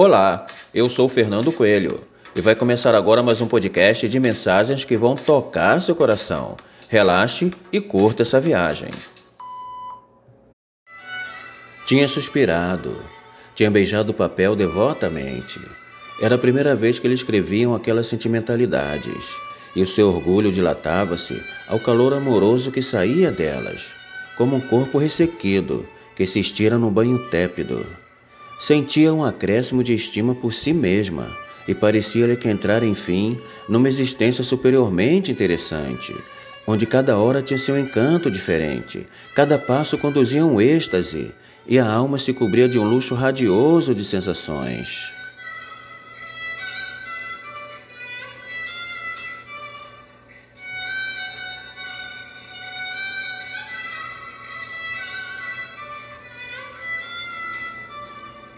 Olá, eu sou Fernando Coelho e vai começar agora mais um podcast de mensagens que vão tocar seu coração. Relaxe e curta essa viagem. Tinha suspirado, tinha beijado o papel devotamente. Era a primeira vez que eles escreviam aquelas sentimentalidades, e o seu orgulho dilatava-se ao calor amoroso que saía delas, como um corpo ressequido que se estira no banho tépido. Sentia um acréscimo de estima por si mesma e parecia-lhe que entrar, enfim, numa existência superiormente interessante, onde cada hora tinha seu encanto diferente, cada passo conduzia um êxtase e a alma se cobria de um luxo radioso de sensações.